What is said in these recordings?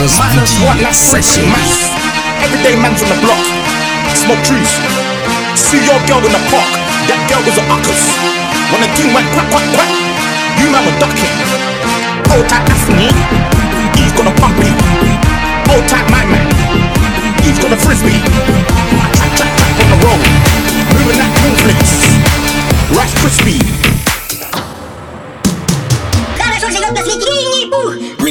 Minus, minus what? That's. Everyday man's on the block. Smoke trees. See your girl in the park. That girl was a uckers. When the thing went quack quack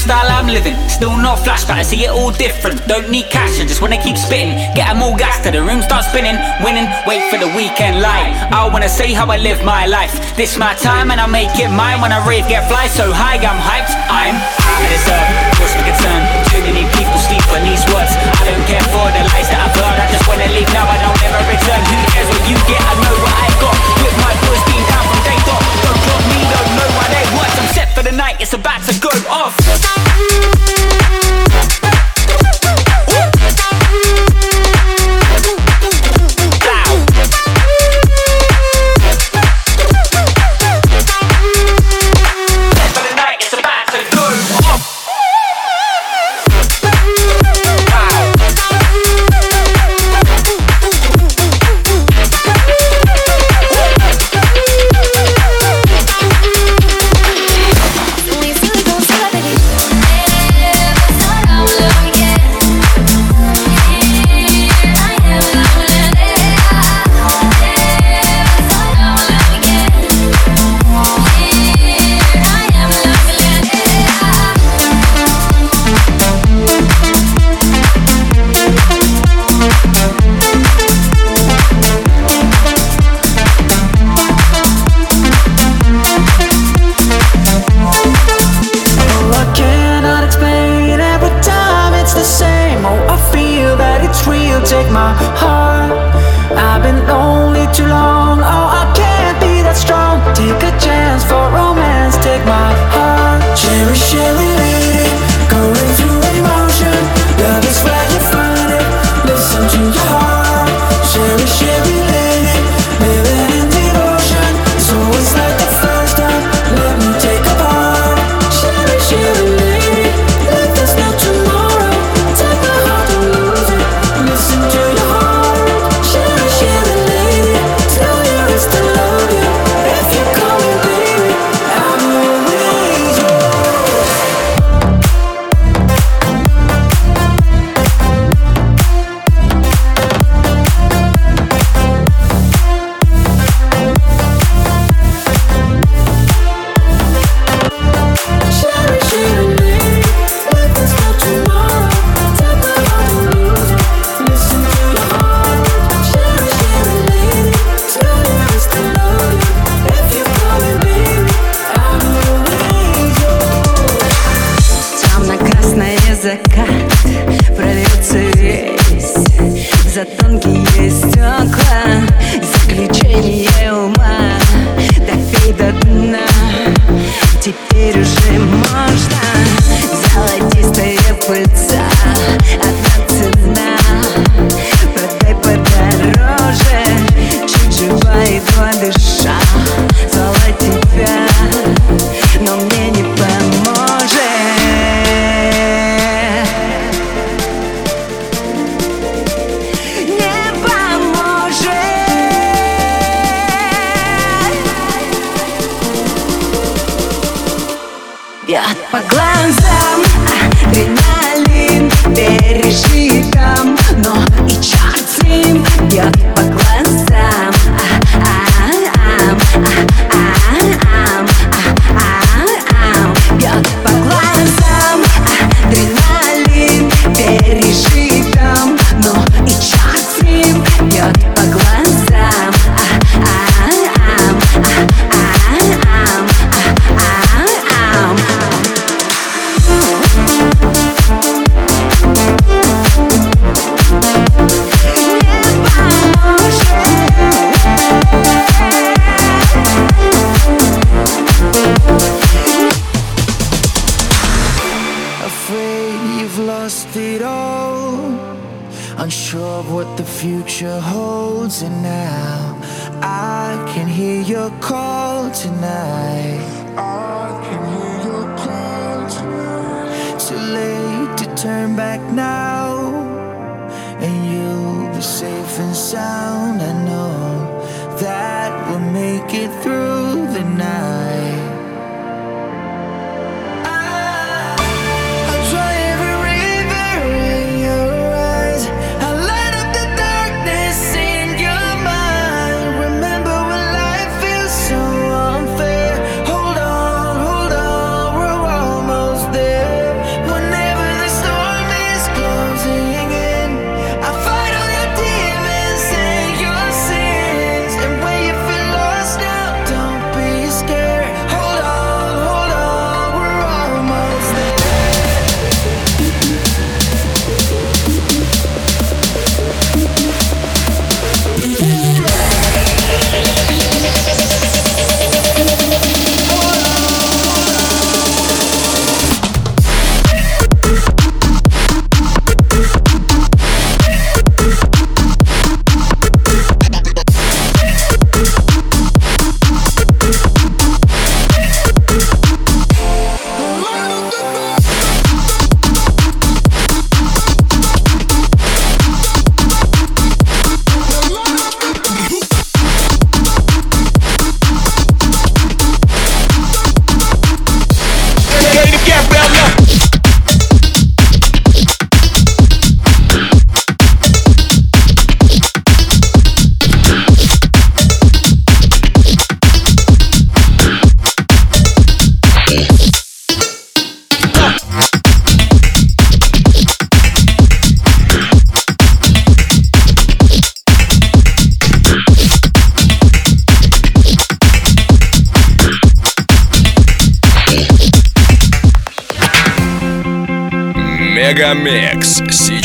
Lifestyle I'm living. Still not flash, but I see it all different. Don't need cash, I just wanna keep spitting. Get 'em all gas till the room starts spinning. Winning, wait for the weekend light. Oh, I wanna say how I live my life. This my time and I make it mine. When I rave, get fly so high, I'm hyped. I'm out of this earth. What's concern? Too many people sleep on these words. I don't care for the lies that I've heard. I just wanna leave now, I don't ever return. Who cares what you get? I know it's about to go off. now, and you'll be safe and sound. I know that we'll make it through.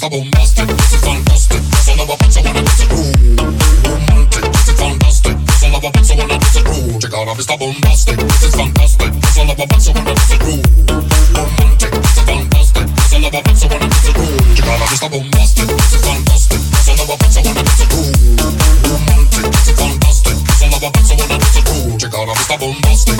is double. This is fantastic. That's all about what's I wanna do. Ooh, romantic. This is fantastic. That's all about what's I wanna do. Ooh, check out I'm double. This is fantastic. This is all about what's I wanna do. Ooh, check out I'm. This is fantastic. This is all about what's I wanna do. Ooh, check out I'm double.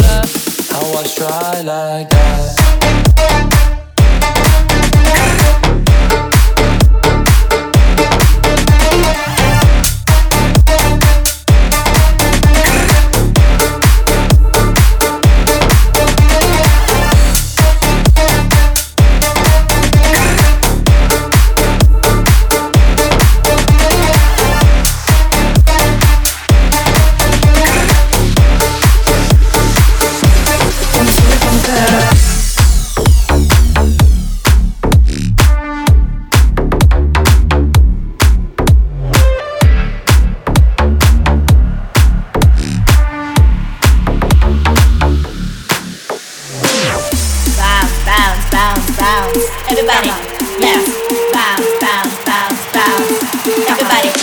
I try like that.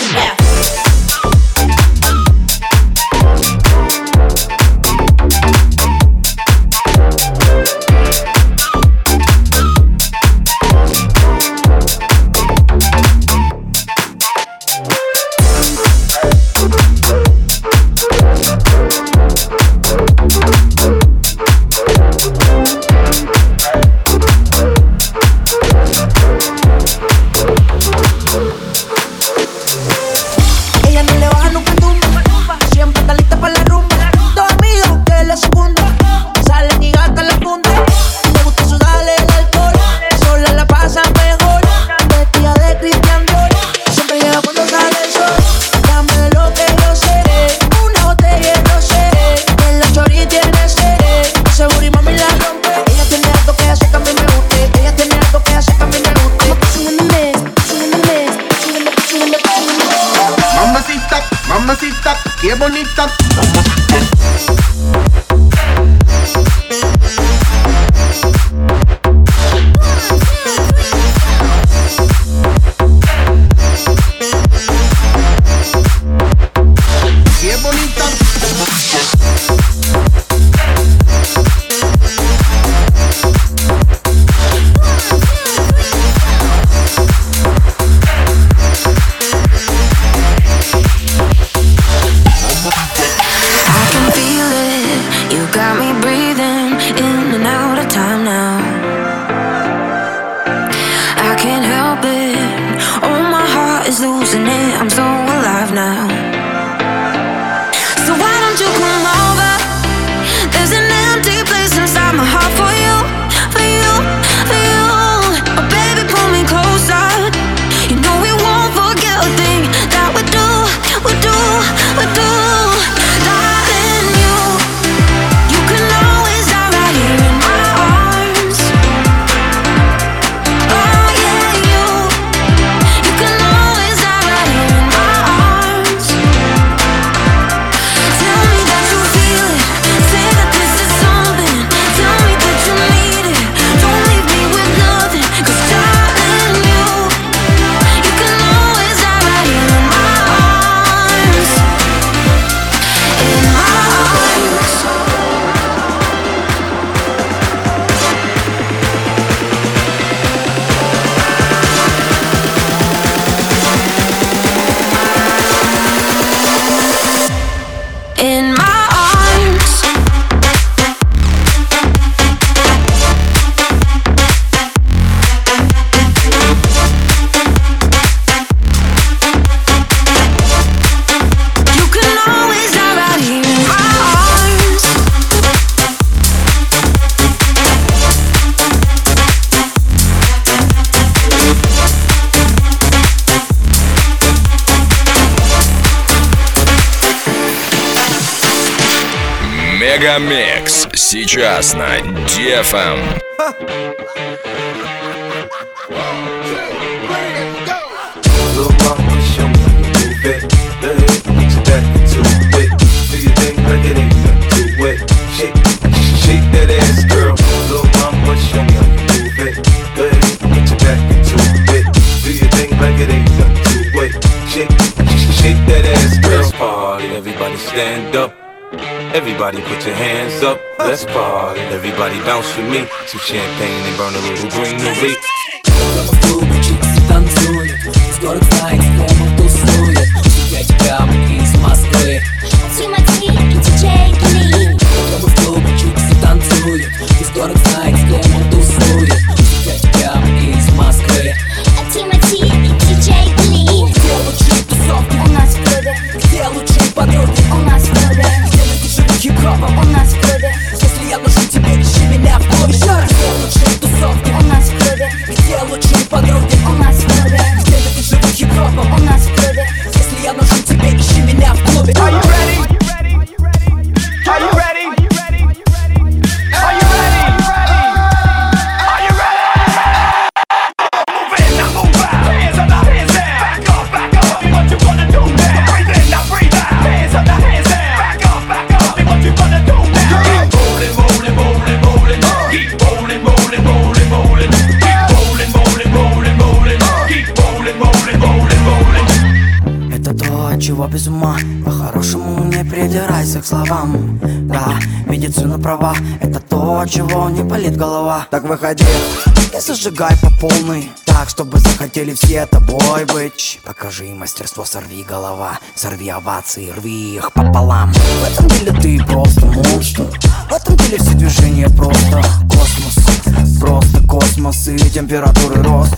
F. nothing to it. Shake, shake that ass, girl. Little mama, show me how you move it. Go ahead, put your back into it. Do your thing like it ain't nothing to it. Shake, shake that ass, girl. Party, everybody stand up. Everybody put your hands up, let's party. Everybody bounce with me. Some champagne and burn a little greenery. танцует Скоро знает, прямо тусует Пять грамм из Москвы без ума. По-хорошему не придирайся к словам. Да, медицина права Это то, чего не болит голова. Так выходи и зажигай по полной. Так, чтобы захотели все тобой быть. Покажи мастерство, сорви голова Сорви овации, рви их пополам. В этом деле ты просто монстр. В этом деле все движения просто. Космос, просто космос и температуры рост